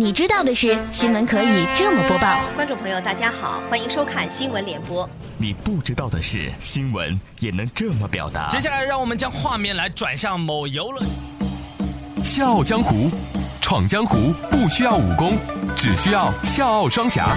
你知道的是，新闻可以这么播报。观众朋友，大家好，欢迎收看新闻联播。你不知道的是，新闻也能这么表达。接下来，让我们将画面来转向某游乐。笑傲江湖，闯江湖不需要武功，只需要笑傲双侠。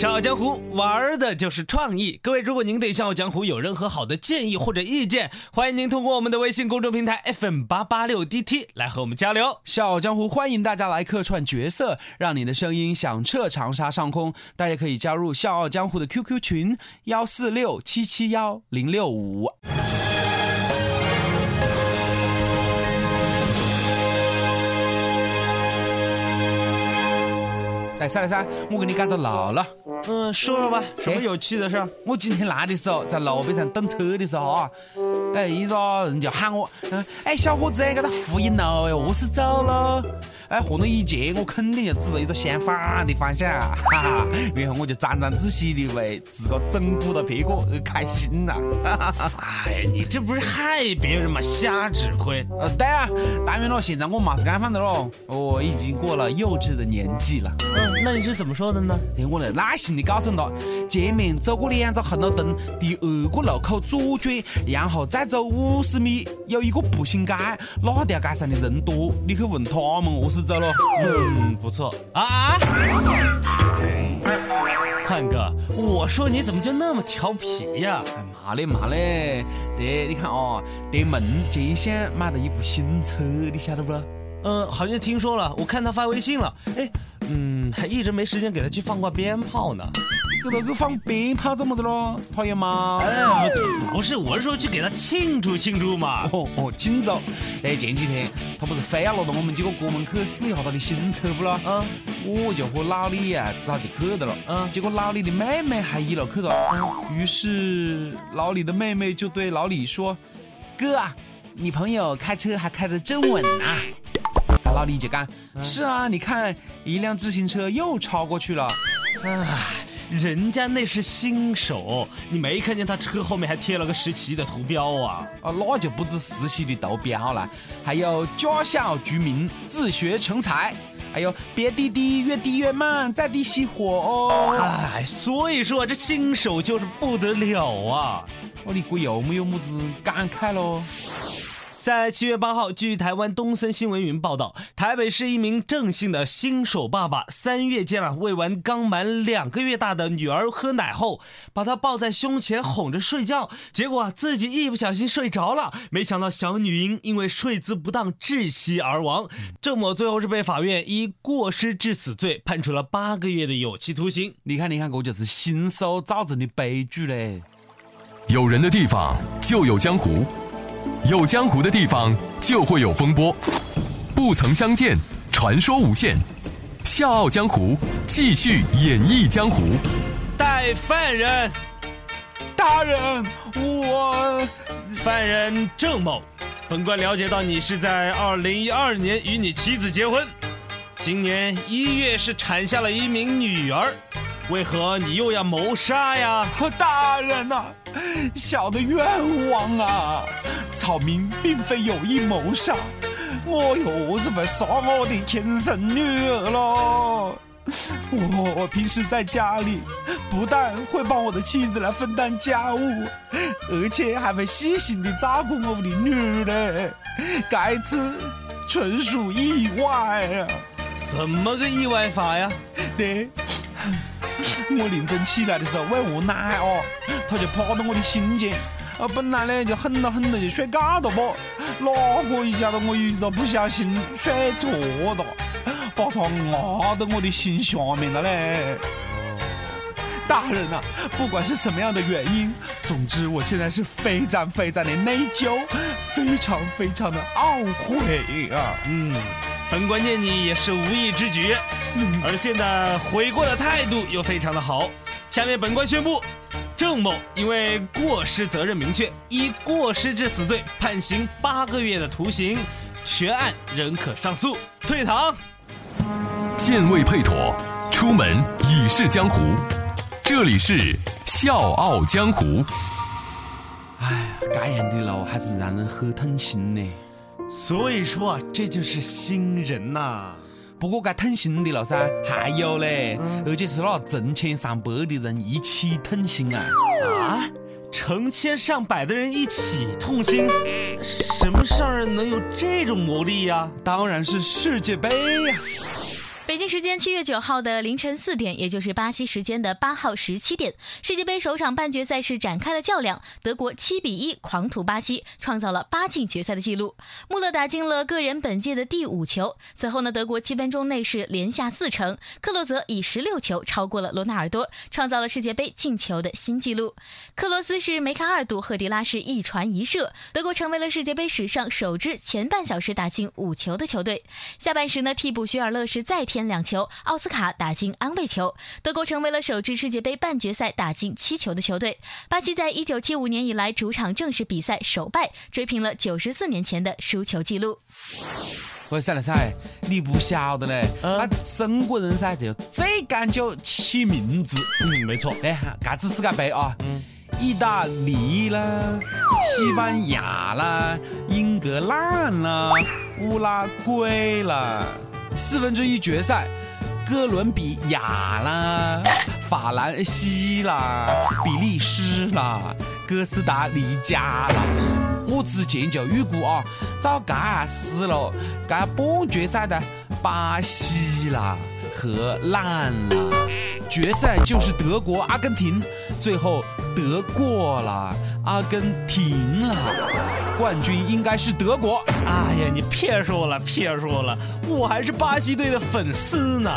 笑傲江湖玩的就是创意。各位，如果您对笑傲江湖有任何好的建议或者意见，欢迎您通过我们的微信公众平台 FM 八八六 DT 来和我们交流。笑傲江湖欢迎大家来客串角色，让你的声音响彻长沙上空。大家可以加入笑傲江湖的 QQ 群幺四六七七幺零六五。来，噻来噻，我给你讲个老了。嗯，说说吧，什么有趣的事？我今天来的时候，在路边上等车的时候啊，哎，一个人就喊我，嗯，哎，小伙子，给他扶引路，哎，何时走了？哎，和那一见，我肯定就指了一个相反的方向，哈哈，然后我就沾沾自喜的为自个整蛊了别个，开心了，哈哈！哎呀，你这不是害别人吗？瞎指挥！呃，对啊，当然了，现在我嘛是干饭的喽，我已经过了幼稚的年纪了。嗯，那你是怎么说的呢？哎我来耐心的告诉他，前面走过两个红绿灯，第二个路口左转，然后再走五十米，有一个步行街，那条街上的人多，你去问他们何时。走了，嗯，不错啊！汉哥，我说你怎么就那么调皮呀？哎妈嘞妈嘞，对，你看哦，德梦这厢买了一部新车，你晓得不？嗯，好像听说了，我看他发微信了，哎，嗯，还一直没时间给他去放挂鞭炮呢。给他去放鞭炮怎么子咯？讨厌吗？哎，不是，我是说去给他庆祝庆祝嘛。哦哦，庆祝。哎，前几天他不是非要拿到我们几个哥们去试一下他的新车不咯？嗯，我就和老李呀，只好就去的了。嗯，结果老李的妹妹还一路去了。嗯，于是老李的妹妹就对老李说：“哥啊，你朋友开车还开得真稳呐。”老李就讲：“是啊，你看一辆自行车又超过去了。”唉。人家那是新手，你没看见他车后面还贴了个实习的图标啊？啊，那就不止实习的图标了，还有驾校居民自学成才，还有别滴滴越滴越慢，再滴熄火哦。哎，所以说这新手就是不得了啊！我的哥有没有么子感慨喽？在七月八号，据台湾东森新闻云报道，台北市一名郑姓的新手爸爸，三月间啊喂完刚满两个月大的女儿喝奶后，把她抱在胸前哄着睡觉，结果啊自己一不小心睡着了，没想到小女婴因为睡姿不当窒息而亡。郑某最后是被法院以过失致死罪判处了八个月的有期徒刑。你看，你看，这就是新手造成的悲剧嘞。有人的地方就有江湖。有江湖的地方就会有风波，不曾相见，传说无限。笑傲江湖，继续演绎江湖。带犯人，大人，我犯人郑某，本官了解到你是在二零一二年与你妻子结婚，今年一月是产下了一名女儿。为何你又要谋杀呀？大人呐，小的冤枉啊！曹明并非有意谋杀，我又何是会杀我的亲生女儿咯？我平时在家里不但会帮我的妻子来分担家务，而且还会细心的照顾我的女儿。该次纯属意外啊！怎么个意外法呀？对。我凌晨起来的时候喂我奶哦，他就趴到我的心间，啊，本来呢就狠了狠了就睡觉了不，哪个一下子我一个不小心睡错了，把他压到我的心下面了嘞。大人啊，不管是什么样的原因，总之我现在是非常非常的内疚，非常非常的懊悔啊。嗯。本官见你也是无意之举，而现在悔过的态度又非常的好。下面本官宣布，郑某因为过失责任明确，以过失致死罪判刑八个月的徒刑，全案仍可上诉，退堂。剑未配妥，出门已是江湖。这里是《笑傲江湖》。哎呀，这样的路还是让人很痛心呢。所以说啊，这就是新人呐、不过该痛心的了噻，还有嘞，而且是那成千上百的人一起痛心啊！啊！成千上百的人一起痛心，什么事儿能有这种魔力呀、当然是世界杯呀、北京时间七月九号的凌晨四点，也就是巴西时间的八号十七点，世界杯首场半决赛是展开了较量，德国七比一狂屠巴西，创造了八进决赛的纪录。穆勒打进了个人本届的第五球。此后呢，德国七分钟内是连下四城，克洛泽以十六球超过了罗纳尔多，创造了世界杯进球的新纪录。克罗斯是梅开二度，赫迪拉是一传一射，德国成为了世界杯史上首支前半小时打进五球的球队。下半时呢，替补徐尔勒是再添两球，奥斯卡打进安慰球，德国成为了首支世界杯半决赛打进七球的球队。巴西在一九七五年以来主场正式比赛首败，追平了九十四年前的输球记录。喂，赛了噻，你不晓得嘞，嗯他中国人噻就最讲究起名字。嗯，没错。哎，嘎子世界杯啊，意大利啦，西班牙啦，英格兰啦，乌拉圭啦，四分之一决赛。哥伦比亚啦，法兰西啦，比利时啦，哥斯达黎加啦，我之前就预估啊，照嘎死了，嘎半决赛的巴西啦、荷兰啦，决赛就是德国、阿根廷，最后德过了，阿根廷了，冠军应该是德国。哎呀，你别说了，别说了，我还是巴西队的粉丝呢。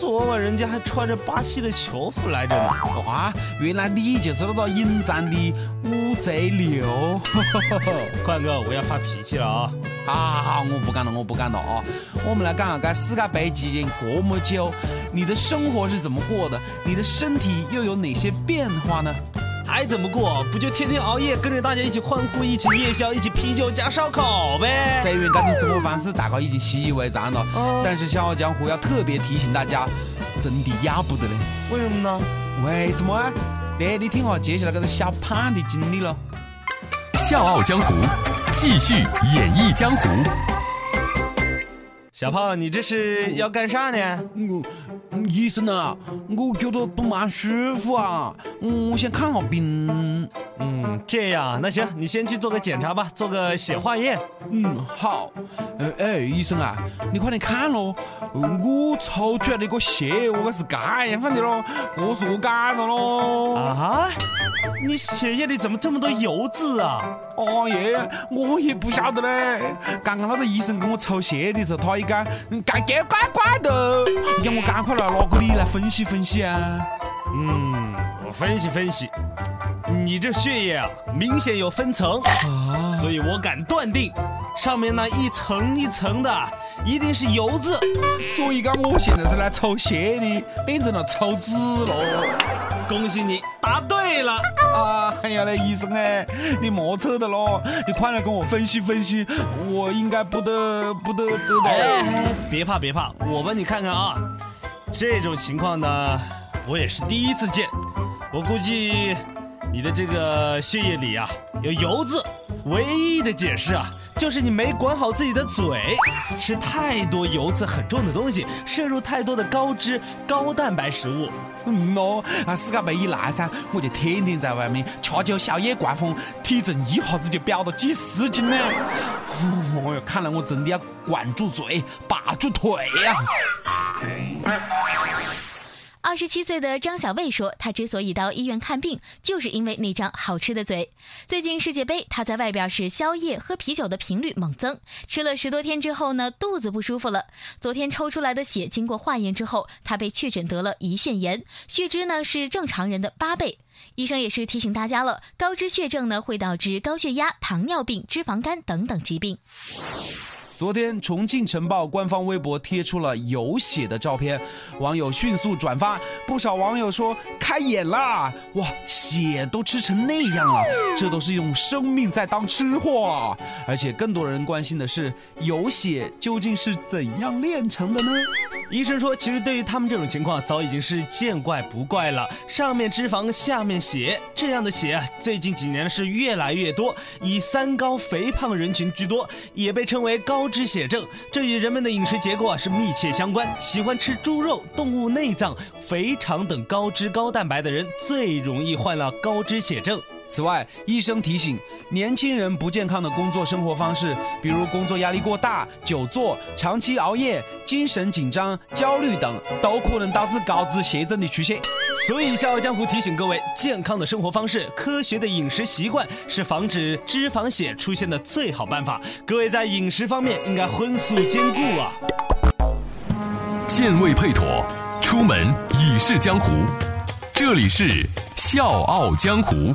昨晚人家还穿着巴西的球服来着呢。哇，原来你就是那个隐藏的乌贼流。宽哥，我要发脾气了啊！啊，我不干了，我不干了啊！我们来讲下，这世界杯期间这么久，你的生活是怎么过的？你的身体又有哪些变化呢？还怎么过？不就天天熬夜，跟着大家一起欢呼，一起夜宵，一起啤酒加烧烤呗？虽然这种生活方式大家已经习以为常了，哦但是《笑傲江湖》要特别提醒大家，真的要不得嘞！为什么呢？为什么啊？来，你听下接下来这个小胖的经历了。《笑傲江湖》继续演绎江湖。小胖，你这是要干啥呢？我医生啊，我觉得不蛮舒服啊，嗯我先看下病。嗯，这样，那行，你先去做个检查吧，做个血化验。嗯，好。呃，哎，医生啊，你快点看咯，呃我抽出来的个血，我可是这样放的咯，我是我干的咯。啊？你血液里怎么这么多油渍啊？哦耶，我也不晓得嘞。刚刚那个医生给我抽血的时候，他一讲，嗯干这怪怪的，你叫我赶快来拿个你来分析分析啊。嗯，我分析分析，你这血液啊，明显有分层，啊，所以我敢断定，上面那一层一层的，一定是油渍。所以讲我现在是来抽血的，变成了抽脂了。恭喜你答对了。啊，哎呀嘞，医生哎，你莫扯的咯，你快来跟我分析分析，我应该不得不得得到。哎，别怕别怕，我帮你看看啊。这种情况呢，我也是第一次见。我估计你的这个血液里啊有油渍，唯一的解释啊，就是你没管好自己的嘴，吃太多油脂很重的东西，摄入太多的高脂高蛋白食物。嗯咯，啊世界杯一来噻，我就天天在外面吃酒宵夜灌风，体重一下子就飙到几十斤呢。哦哟，看来我真的要管住嘴，把住腿呀、二十七岁的张小卫说，他之所以到医院看病，就是因为那张好吃的嘴。最近世界杯，他在外边是宵夜、喝啤酒的频率猛增，吃了十多天之后呢，肚子不舒服了。昨天抽出来的血经过化验之后，他被确诊得了胰腺炎，血脂呢是正常人的八倍。医生也是提醒大家了，高脂血症呢会导致高血压、糖尿病、脂肪肝等等疾病。昨天，重庆晨报官方微博贴出了有血的照片，网友迅速转发，不少网友说开眼啦！哇，血都吃成那样了，这都是用生命在当吃货！而且更多人关心的是，有血究竟是怎样炼成的呢？医生说，其实对于他们这种情况，早已经是见怪不怪了。上面脂肪，下面血，这样的血，最近几年是越来越多，以三高肥胖人群居多，也被称为高高脂血症。这与人们的饮食结构啊是密切相关。喜欢吃猪肉、动物内脏、肥肠等高脂高蛋白的人，最容易患了高脂血症。此外，医生提醒，年轻人不健康的工作生活方式，比如工作压力过大、久坐、长期熬夜、精神紧张、焦虑等，都可能导致高脂血症的出现。所以，笑傲江湖提醒各位，健康的生活方式、科学的饮食习惯是防止脂肪血出现的最好办法。各位在饮食方面应该荤素兼顾啊！健胃配妥，出门已是江湖。这里是笑傲江湖。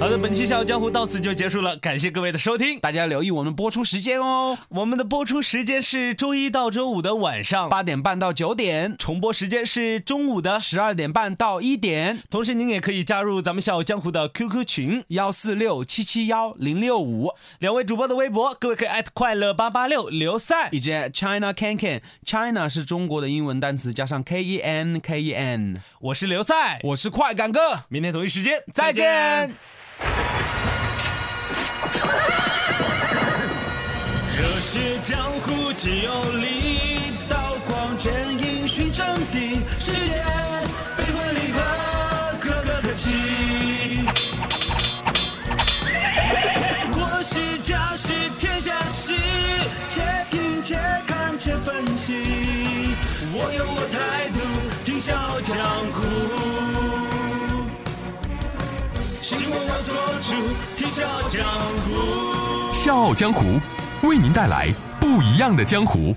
好的，本期《笑傲江湖》到此就结束了，感谢各位的收听，大家留意我们播出时间哦。我们的播出时间是周一到周五的晚上八点半到九点，重播时间是中午的十二点半到一点。同时，您也可以加入咱们《笑傲江湖》的 QQ 群。幺四六七七幺零六五，两位主播的微博，各位可以艾特快乐八八六刘赛。以及 China Can Can，China 是中国的英文单词加上 K E N K E N。我是刘赛，我是快感哥，明天同一时间再见。热血江湖既有力，刀光剑影寻真谛，世间悲欢离合，可歌可泣。国喜家喜天下喜，且听且看且分析。我有我态度，听笑傲江湖。做主，听笑傲江湖。笑傲江湖为您带来不一样的江湖。